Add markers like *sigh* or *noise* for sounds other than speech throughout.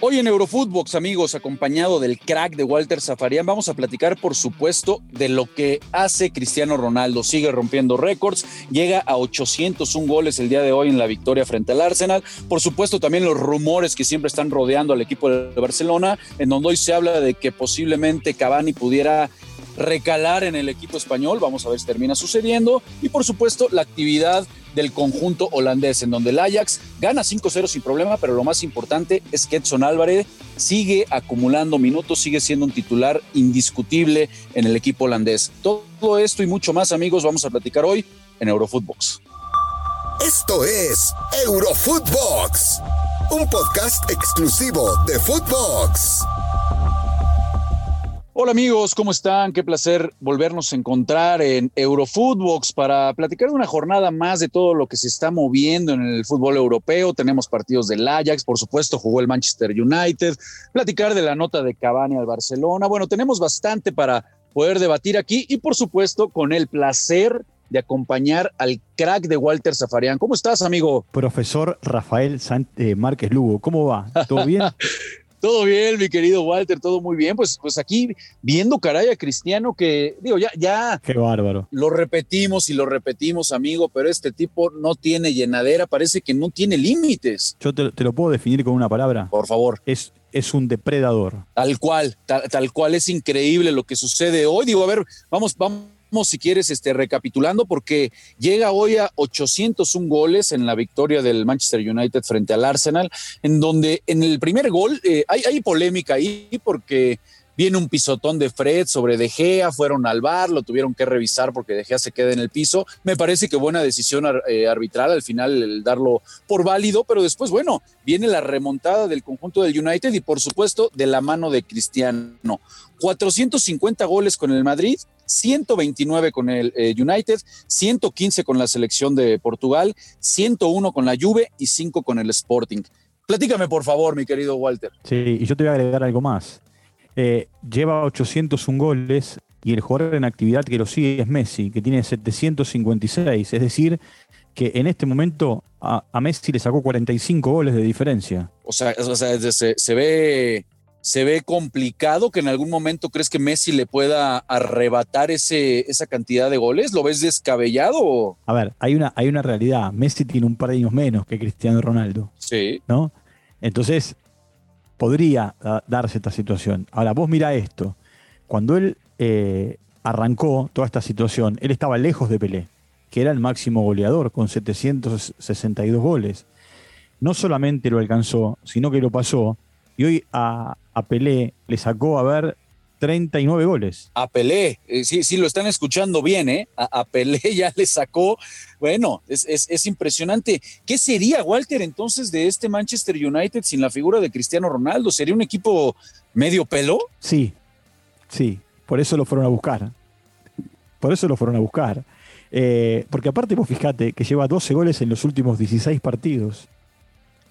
Hoy en Eurofootbox, amigos, acompañado del crack de Walter Zafarian, vamos a platicar, por supuesto, de lo que hace Cristiano Ronaldo. Sigue rompiendo récords, llega a 801 goles el día de hoy en la victoria frente al Arsenal. Por supuesto, también los rumores que siempre están rodeando al equipo de Barcelona, en donde hoy se habla de que posiblemente Cavani pudiera recalar en el equipo español. Vamos a ver si termina sucediendo. Y por supuesto, la actividad del conjunto holandés, en donde el Ajax gana 5-0 sin problema, pero lo más importante es que Edson Álvarez sigue acumulando minutos, sigue siendo un titular indiscutible en el equipo holandés. Todo esto y mucho más, amigos, vamos a platicar hoy en Eurofootbox. Esto es Eurofootbox, un podcast exclusivo de Footbox. Hola amigos, ¿cómo están? Qué placer volvernos a encontrar en Eurofootbox para platicar de una jornada más de todo lo que se está moviendo en el fútbol europeo. Tenemos partidos del Ajax, por supuesto, jugó el Manchester United, platicar de la nota de Cavani al Barcelona. Bueno, tenemos bastante para poder debatir aquí y por supuesto con el placer de acompañar al crack de Walter Zafarian. ¿Cómo estás, amigo? Profesor Rafael eh, Márquez Lugo, ¿cómo va? ¿Todo bien? *laughs* Todo bien, mi querido Walter, todo muy bien. Pues, pues aquí viendo caray a Cristiano que, digo, ya, ya. Qué bárbaro. Lo repetimos y lo repetimos, amigo, pero este tipo no tiene llenadera, parece que no tiene límites. Yo te, lo puedo definir con una palabra. Por favor. Es, es un depredador. Tal cual, tal, tal cual. Es increíble lo que sucede hoy. Digo, a ver, vamos, vamos si quieres, este, recapitulando, porque llega hoy a 801 goles en la victoria del Manchester United frente al Arsenal, en donde en el primer gol eh, hay, hay polémica ahí porque viene un pisotón de Fred sobre De Gea, fueron al bar, lo tuvieron que revisar porque De Gea se queda en el piso. Me parece que buena decisión eh, arbitral al final el darlo por válido, pero después, bueno, viene la remontada del conjunto del United y por supuesto de la mano de Cristiano. 450 goles con el Madrid, 129 con el eh, United, 115 con la selección de Portugal, 101 con la Juve y 5 con el Sporting. Platícame, por favor, mi querido Walter. Sí, y yo te voy a agregar algo más. Eh, lleva 801 goles y el jugador en actividad que lo sigue es Messi, que tiene 756. Es decir, que en este momento a, Messi le sacó 45 goles de diferencia. O sea, se, ve, se ve complicado que en algún momento crees que Messi le pueda arrebatar ese, esa cantidad de goles. ¿Lo ves descabellado? A ver, hay una, hay una realidad. Messi tiene un par de años menos que Cristiano Ronaldo. Sí. ¿No? Entonces, podría darse esta situación. Ahora, vos mira esto. Cuando él eh, arrancó toda esta situación, él estaba lejos de Pelé, que era el máximo goleador, con 762 goles. No solamente lo alcanzó, sino que lo pasó. Y hoy a, a Pelé le sacó a ver 39 goles. A Pelé, eh, sí, sí, lo están escuchando bien, ¿eh? A, Pelé *laughs* ya le sacó, bueno, es, impresionante. ¿Qué sería, Walter, entonces de este Manchester United sin la figura de Cristiano Ronaldo? ¿Sería un equipo medio pelo? Sí, sí, por eso lo fueron a buscar. Por eso lo fueron a buscar. Eh, porque aparte, vos fíjate que lleva 12 goles en los últimos 16 partidos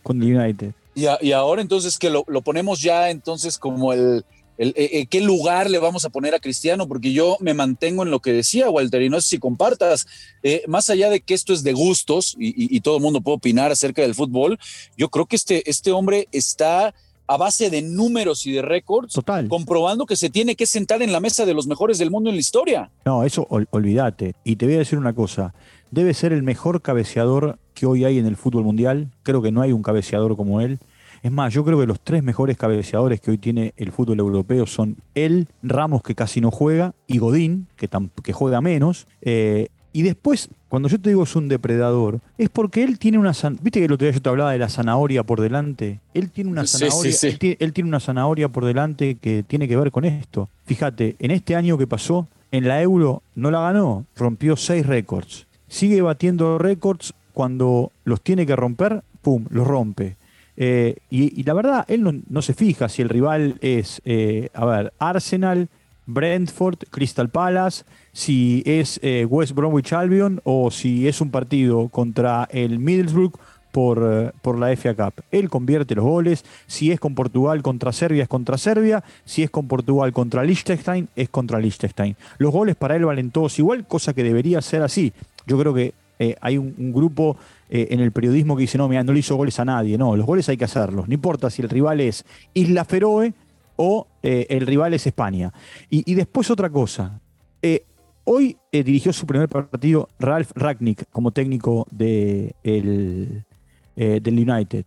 con el United. Y, ahora entonces que lo ponemos ya entonces como el el, eh, eh, qué lugar le vamos a poner a Cristiano, porque yo me mantengo en lo que decía Walter, y no sé si compartas, eh, más allá de que esto es de gustos y, todo el mundo puede opinar acerca del fútbol, yo creo que este, este hombre está a base de números y de récords, comprobando que se tiene que sentar en la mesa de los mejores del mundo en la historia. No, eso olvídate. Y te voy a decir una cosa, debe ser el mejor cabeceador que hoy hay en el fútbol mundial, creo que no hay un cabeceador como él. Es más, yo creo que los tres mejores cabeceadores que hoy tiene el fútbol europeo son él, Ramos, que casi no juega, y Godín, que, que juega menos. Eh, y después, cuando yo te digo es un depredador, es porque él tiene una viste que el otro día yo te hablaba de la zanahoria por delante. Él tiene una zanahoria, Él, tiene, una zanahoria por delante que tiene que ver con esto. Fíjate, en este año que pasó, en la Euro no la ganó, rompió seis récords. Sigue batiendo récords cuando los tiene que romper, pum, los rompe. Eh, y, la verdad, él no, se fija si el rival es, eh, a ver, Arsenal, Brentford, Crystal Palace, si es eh, West Bromwich Albion o si es un partido contra el Middlesbrough por, por, la FA Cup. Él convierte los goles. Si es con Portugal contra Serbia, es contra Serbia. Si es con Portugal contra Liechtenstein, es contra Liechtenstein. Los goles para él valen todos igual, cosa que debería ser así. Yo creo que hay un, grupo eh, en el periodismo que dice, no, mira, no le hizo goles a nadie. No, los goles hay que hacerlos. No importa si el rival es Isla Feroe o eh, el rival es España. Y, después otra cosa. Eh, hoy dirigió su primer partido Ralph Ragnick como técnico de del United.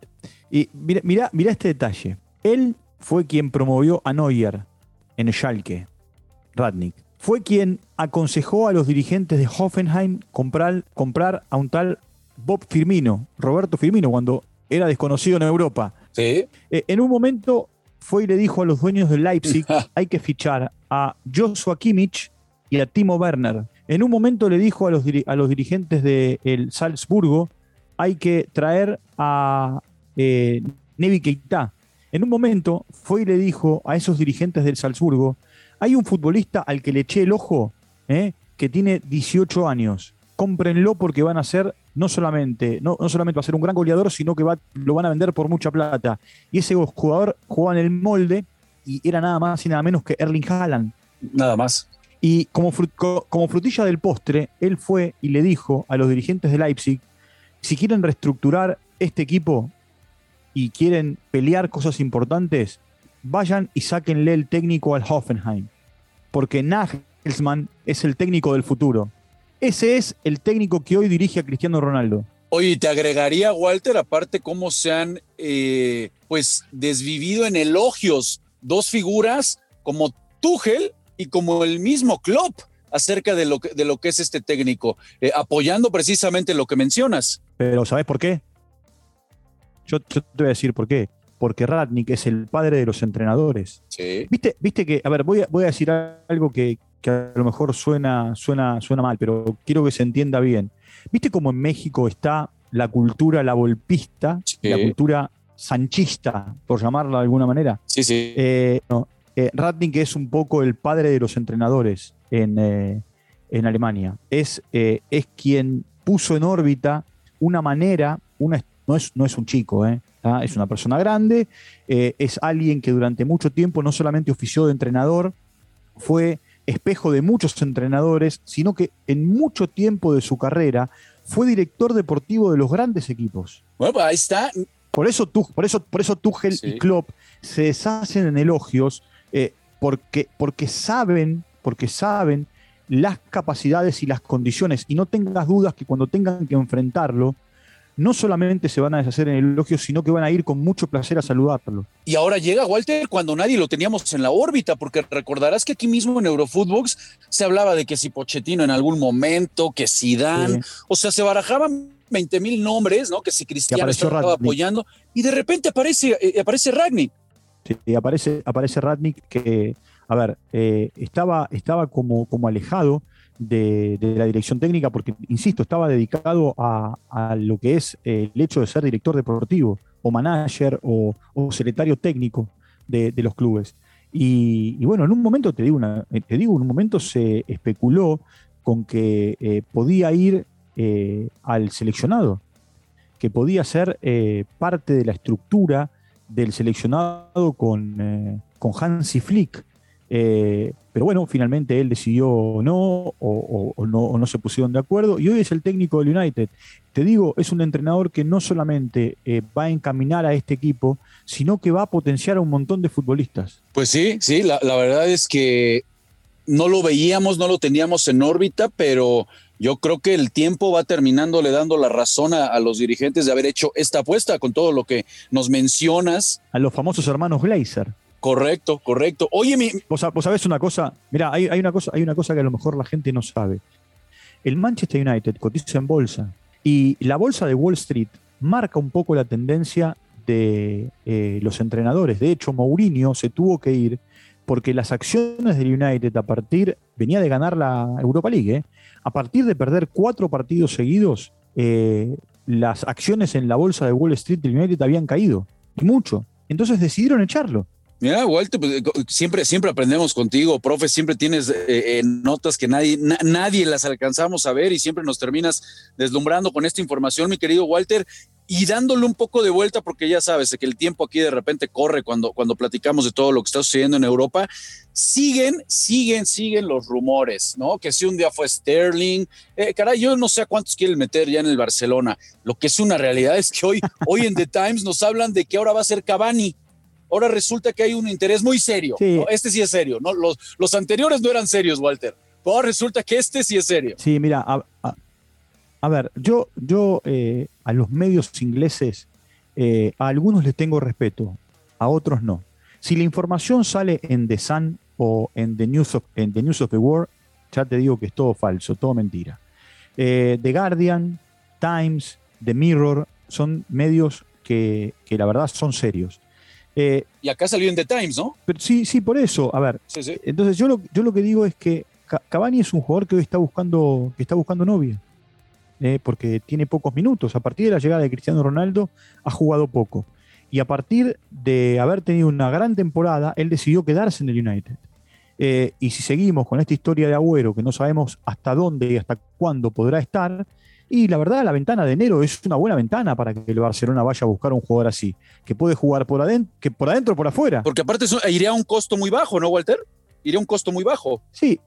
Y mira, mira, mira este detalle. Él fue quien promovió a Neuer en Schalke, Radnick. Fue quien aconsejó a los dirigentes de Hoffenheim comprar, comprar a un tal Bob Firmino, Roberto Firmino, cuando era desconocido en Europa. Sí. Eh, en un momento fue y le dijo a los dueños de Leipzig, *laughs* hay que fichar a Joshua Kimmich y a Timo Werner. En un momento le dijo a los, a los dirigentes del Salzburgo, hay que traer a eh, Nevi Keita. En un momento fue y le dijo a esos dirigentes del Salzburgo, hay un futbolista al que le eché el ojo, eh, que tiene 18 años. Cómprenlo porque van a ser no solamente, no, solamente va a ser un gran goleador, sino que va, lo van a vender por mucha plata. Y ese jugador jugaba en el molde y era nada más y nada menos que Erling Haaland. Nada más. Y como, como frutilla del postre, él fue y le dijo a los dirigentes de Leipzig, si quieren reestructurar este equipo, y quieren pelear cosas importantes, vayan y sáquenle el técnico al Hoffenheim. Porque Nagelsmann es el técnico del futuro. Ese es el técnico que hoy dirige a Cristiano Ronaldo. Oye, te agregaría, Walter, aparte cómo se han eh, pues desvivido en elogios dos figuras como Tuchel y como el mismo Klopp acerca de lo que, de lo que es este técnico, eh, apoyando precisamente lo que mencionas. Pero ¿sabes por qué? Yo, te voy a decir por qué. Porque Ratnik es el padre de los entrenadores. Sí. ¿Viste, viste que, a ver, voy a, voy a decir algo que, a lo mejor suena, suena, suena mal, pero quiero que se entienda bien. ¿Viste cómo en México está la cultura la volpista, la cultura sanchista, por llamarla de alguna manera? Sí, sí. Eh, eh Ratnik es un poco el padre de los entrenadores en, eh, en Alemania. Es, eh, es quien puso en órbita una manera, una, no es, un chico, ¿eh? ¿Ah? es una persona grande, eh, es alguien que durante mucho tiempo no solamente ofició de entrenador, fue espejo de muchos entrenadores, sino que en mucho tiempo de su carrera fue director deportivo de los grandes equipos. Bueno, pues ahí está. Por eso, por eso, por eso Tuchel y Klopp se deshacen en elogios eh, porque, porque saben, porque saben las capacidades y las condiciones. Y no tengas dudas que cuando tengan que enfrentarlo, no solamente se van a deshacer en el elogio, sino que van a ir con mucho placer a saludarlo. Y ahora llega Walter cuando nadie lo teníamos en la órbita, porque recordarás que aquí mismo en Eurofootbox se hablaba de que si Pochettino en algún momento, que si Dan, o sea, se barajaban 20 mil nombres, ¿no? Que si Cristiano estaba apoyando, y de repente aparece, eh, aparece Ragnick. Sí, aparece, aparece que, a ver, eh, estaba, estaba como, como alejado de, la dirección técnica, porque, insisto, estaba dedicado a, lo que es el hecho de ser director deportivo, o manager, o, secretario técnico de, los clubes. Y, bueno, en un momento, te digo, una, te digo, en un momento se especuló con que eh, podía ir eh, al seleccionado, que podía ser eh, parte de la estructura del seleccionado con, con Hansi Flick. Eh, pero bueno, finalmente él decidió no o, no no, se pusieron de acuerdo y hoy es el técnico del United. Te digo, es un entrenador que no solamente eh, va a encaminar a este equipo, sino que va a potenciar a un montón de futbolistas. Pues sí, sí, la, verdad es que no lo veíamos, no lo teníamos en órbita, pero yo creo que el tiempo va terminando le dando la razón a, a, los dirigentes de haber hecho esta apuesta con todo lo que nos mencionas. A los famosos hermanos Glazer. Correcto, correcto. Oye, mi... ¿Vos, sabés una cosa? Mira, hay, una cosa, hay una cosa que a lo mejor la gente no sabe. El Manchester United cotiza en bolsa y la bolsa de Wall Street marca un poco la tendencia de eh, los entrenadores. De hecho, Mourinho se tuvo que ir porque las acciones del United a partir, venía de ganar la Europa League, ¿eh? a partir de perder cuatro partidos seguidos, eh, las acciones en la bolsa de Wall Street del United habían caído, mucho. Entonces decidieron echarlo. Mira, Walter, pues, siempre, siempre aprendemos contigo, profe, siempre tienes eh, eh, notas que nadie, nadie las alcanzamos a ver y siempre nos terminas deslumbrando con esta información, mi querido Walter, y dándole un poco de vuelta, porque ya sabes que el tiempo aquí de repente corre cuando, cuando platicamos de todo lo que está sucediendo en Europa, siguen, siguen, siguen los rumores, ¿no? Que si un día fue Sterling, eh, caray, yo no sé a cuántos quieren meter ya en el Barcelona, lo que es una realidad es que hoy, hoy en The Times nos hablan de que ahora va a ser Cavani, ahora resulta que hay un interés muy serio. Este sí es serio, ¿no? Los, los anteriores no eran serios, Walter. Pero ahora resulta que este sí es serio. Sí, mira, a, ver, yo, yo eh, a los medios ingleses, eh, a algunos les tengo respeto, a otros no. Si la información sale en The Sun o en The News of, en the, News of the World, ya te digo que es todo falso, todo mentira. Eh, the Guardian, Times, The Mirror, son medios que, que la verdad son serios. Eh, y acá salió en The Times, ¿no? Pero sí, sí, por eso. A ver, entonces yo lo, yo lo que digo es que Cavani es un jugador que hoy está buscando, que está buscando novia. Eh, porque tiene pocos minutos. A partir de la llegada de Cristiano Ronaldo, ha jugado poco. Y a partir de haber tenido una gran temporada, él decidió quedarse en el United. Eh, y si seguimos con esta historia de Agüero, que no sabemos hasta dónde y hasta cuándo podrá estar, y la verdad, la ventana de enero es una buena ventana para que el Barcelona vaya a buscar un jugador así, que puede jugar por adentro, que por adentro o por afuera. Porque aparte iría a un costo muy bajo, ¿no, Walter? Iría a un costo muy bajo. Sí,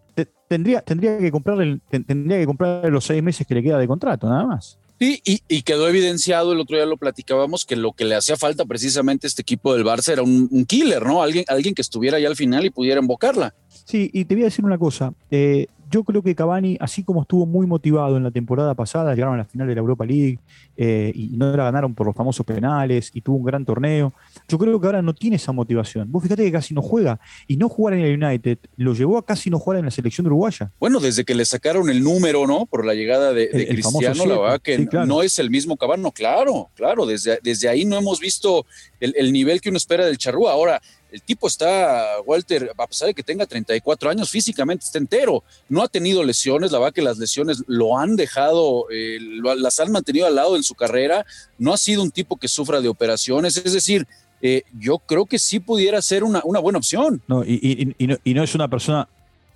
tendría, tendría, que comprar tendría que comprar los seis meses que le queda de contrato, nada más. Sí, y, quedó evidenciado, el otro día lo platicábamos, que lo que le hacía falta precisamente a este equipo del Barça era un, killer, ¿no? Alguien, alguien que estuviera ahí al final y pudiera invocarla. Sí, y te voy a decir una cosa. Eh, yo creo que Cavani, así como estuvo muy motivado en la temporada pasada, llegaron a la final de la Europa League eh, y no la ganaron por los famosos penales y tuvo un gran torneo. Yo creo que ahora no tiene esa motivación. Vos fíjate que casi no juega y no jugar en el United lo llevó a casi no jugar en la selección uruguaya. Bueno, desde que le sacaron el número, ¿no? Por la llegada de, Cristiano, la verdad que no es el mismo Cavani. Claro, claro, desde, desde ahí no hemos visto el, el nivel que uno espera del Charrúa. Ahora, el tipo está, Walter, a pesar de que tenga 34 años, físicamente está entero. No ha tenido lesiones, la verdad que las lesiones lo han dejado, eh, las han mantenido al lado en su carrera. No ha sido un tipo que sufra de operaciones. Es decir, eh, yo creo que sí pudiera ser una, buena opción. No y, no, es una persona,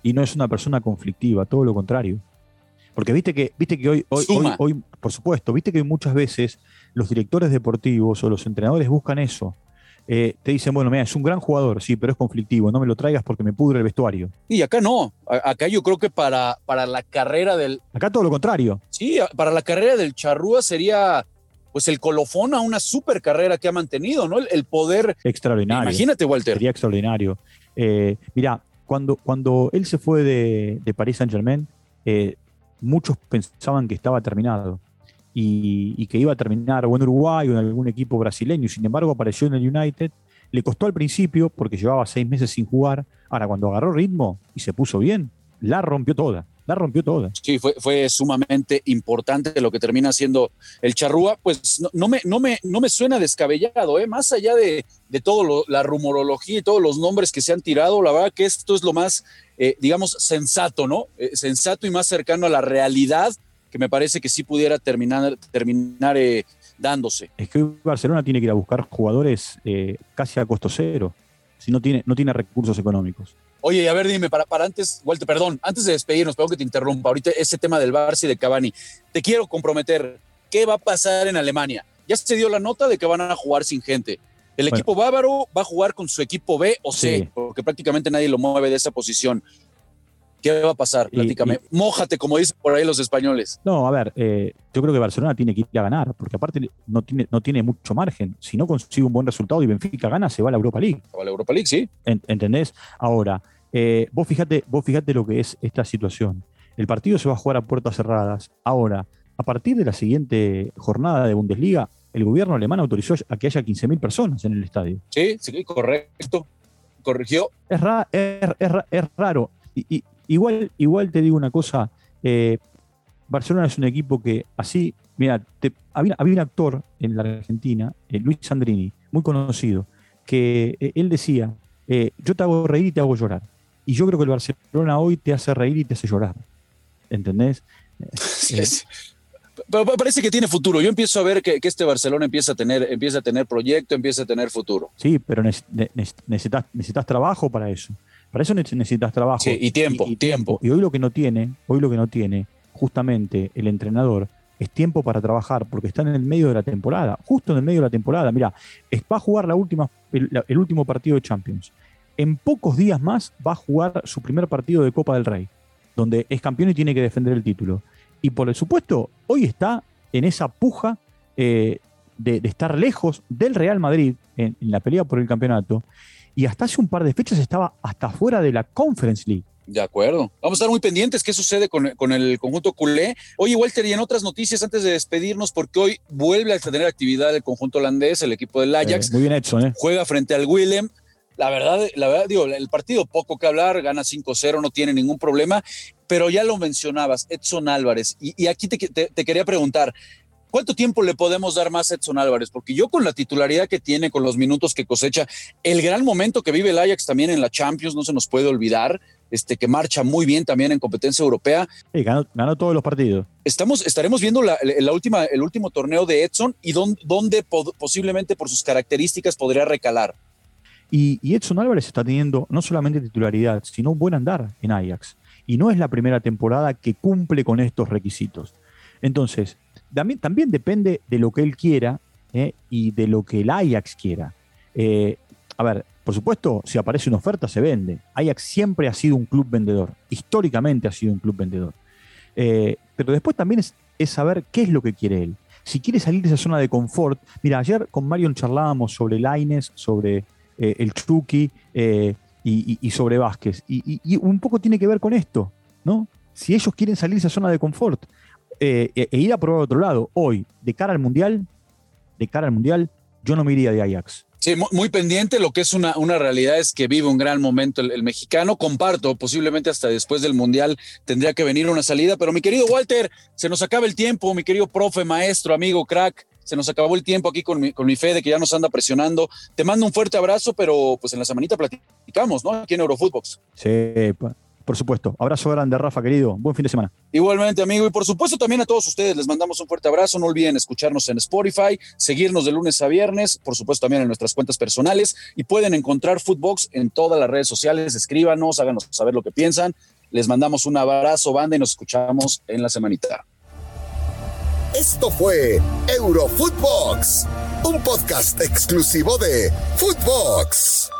y no es una persona conflictiva, todo lo contrario. Porque viste que, viste que hoy, hoy, hoy, por supuesto, viste que muchas veces los directores deportivos o los entrenadores buscan eso eh, te dicen, bueno, mira, es un gran jugador, sí, pero es conflictivo, no me lo traigas porque me pudre el vestuario. Y acá no, acá yo creo que para, para la carrera del... Acá todo lo contrario. Sí, para la carrera del Charrúa sería pues el colofón a una super carrera que ha mantenido, ¿no? El, poder... Extraordinario. Imagínate, Walter. Sería extraordinario. Eh, mira, cuando, cuando él se fue de, de Paris Saint Germain, eh, muchos pensaban que estaba terminado y, que iba a terminar o en Uruguay o en algún equipo brasileño. Sin embargo, apareció en el United. Le costó al principio porque llevaba seis meses sin jugar. Ahora, cuando agarró ritmo y se puso bien, la rompió toda. La rompió toda. Sí, fue, fue sumamente importante lo que termina siendo el charrúa. Pues no, me, no, me, no me suena descabellado, ¿eh? más allá de, de todo la rumorología y todos los nombres que se han tirado, la verdad que esto es lo más, eh, digamos, sensato, ¿no? Eh, sensato y más cercano a la realidad que me parece que sí pudiera terminar, terminar eh, dándose. Es que Barcelona tiene que ir a buscar jugadores eh, casi a costo cero, si no tiene, no tiene recursos económicos. Oye, a ver, dime, para, para antes, Walter, perdón, antes de despedirnos, perdón que te interrumpa, ahorita ese tema del Barça y de Cavani, te quiero comprometer, ¿qué va a pasar en Alemania? Ya se dio la nota de que van a jugar sin gente. El equipo bávaro va a jugar con su equipo B o C, porque prácticamente nadie lo mueve de esa posición. ¿Qué va a pasar? Platícame. Mójate, como dicen por ahí los españoles. No, a ver, eh, yo creo que Barcelona tiene que ir a ganar, porque aparte no tiene, no tiene mucho margen. Si no consigue un buen resultado y Benfica gana, se va a la Europa League. Se va a la Europa League, sí. ¿Entendés? Ahora, eh, vos, fíjate, vos fíjate lo que es esta situación. El partido se va a jugar a puertas cerradas. Ahora, a partir de la siguiente jornada de Bundesliga, el gobierno alemán autorizó a que haya 15.000 personas en el estadio. Sí, sí, correcto. Corrigió. Es, es, raro. Y, Igual, igual te digo una cosa, eh, Barcelona es un equipo que así, mira, había, un actor en la Argentina, eh, Luis Sandrini, muy conocido, que eh, él decía, yo te hago reír y te hago llorar. Y yo creo que el Barcelona hoy te hace reír y te hace llorar. ¿Entendés? *laughs* pero, parece que tiene futuro. Yo empiezo a ver que, este Barcelona empieza a tener, empieza a tener proyecto, empieza a tener futuro. Sí, pero necesitas, necesitas trabajo para eso. Para eso necesitas trabajo. Sí, y tiempo, y, tiempo. Y hoy lo que no tiene, hoy lo que no tiene, justamente el entrenador, es tiempo para trabajar, porque está en el medio de la temporada, justo en el medio de la temporada. Mira, va a jugar la última, el último partido de Champions. En pocos días más va a jugar su primer partido de Copa del Rey donde es campeón y tiene que defender el título. Y por supuesto, hoy está en esa puja eh, de, estar lejos del Real Madrid en, la pelea por el campeonato. Y hasta hace un par de fechas estaba hasta fuera de la Conference League. De acuerdo. Vamos a estar muy pendientes qué sucede con, el conjunto culé. Oye, Walter, y en otras noticias antes de despedirnos, porque hoy vuelve a tener actividad el conjunto holandés, el equipo del Ajax. Eh, muy bien hecho, ¿eh? Juega frente al Willem la verdad, la verdad, digo, el partido poco que hablar, gana 5-0, no tiene ningún problema, pero ya lo mencionabas, Edson Álvarez, y, aquí te, quería preguntar, ¿Cuánto tiempo le podemos dar más a Edson Álvarez? Porque yo con la titularidad que tiene, con los minutos que cosecha, el gran momento que vive el Ajax también en la Champions, no se nos puede olvidar, este, que marcha muy bien también en competencia europea. Sí, ganó, todos los partidos. Estamos, estaremos viendo la, última, el último torneo de Edson y dónde, posiblemente por sus características podría recalar. Y, Edson Álvarez está teniendo no solamente titularidad, sino un buen andar en Ajax. Y no es la primera temporada que cumple con estos requisitos. Entonces, también, también depende de lo que él quiera ¿eh? y de lo que el Ajax quiera. Eh, a ver, por supuesto, si aparece una oferta, se vende. Ajax siempre ha sido un club vendedor. Históricamente ha sido un club vendedor. Eh, pero después también es, es, saber qué es lo que quiere él. Si quiere salir de esa zona de confort. Mira, ayer con Marion charlábamos sobre Laines, sobre el Chucky y, sobre Vázquez. Y, un poco tiene que ver con esto, ¿no? Si ellos quieren salir de esa zona de confort eh, e, e, ir a probar otro lado, hoy, de cara al Mundial, de cara al Mundial, yo no me iría de Ajax. Sí, muy, pendiente. Lo que es una, una, realidad es que vive un gran momento el, mexicano. Comparto, posiblemente hasta después del Mundial tendría que venir una salida. Pero mi querido Walter, se nos acaba el tiempo. Mi querido profe, maestro, amigo, crack se nos acabó el tiempo aquí con mi, con mi Fede, que ya nos anda presionando. Te mando un fuerte abrazo, pero pues en la semanita platicamos, ¿no? Aquí en Eurofootbox. Sí, por supuesto. Abrazo grande, Rafa, querido. Buen fin de semana. Igualmente, amigo. Y por supuesto también a todos ustedes les mandamos un fuerte abrazo. No olviden escucharnos en Spotify, seguirnos de lunes a viernes, por supuesto también en nuestras cuentas personales y pueden encontrar Footbox en todas las redes sociales. Escríbanos, háganos saber lo que piensan. Les mandamos un abrazo, banda, y nos escuchamos en la semanita. Esto fue Eurofootbox, un podcast exclusivo de Footbox.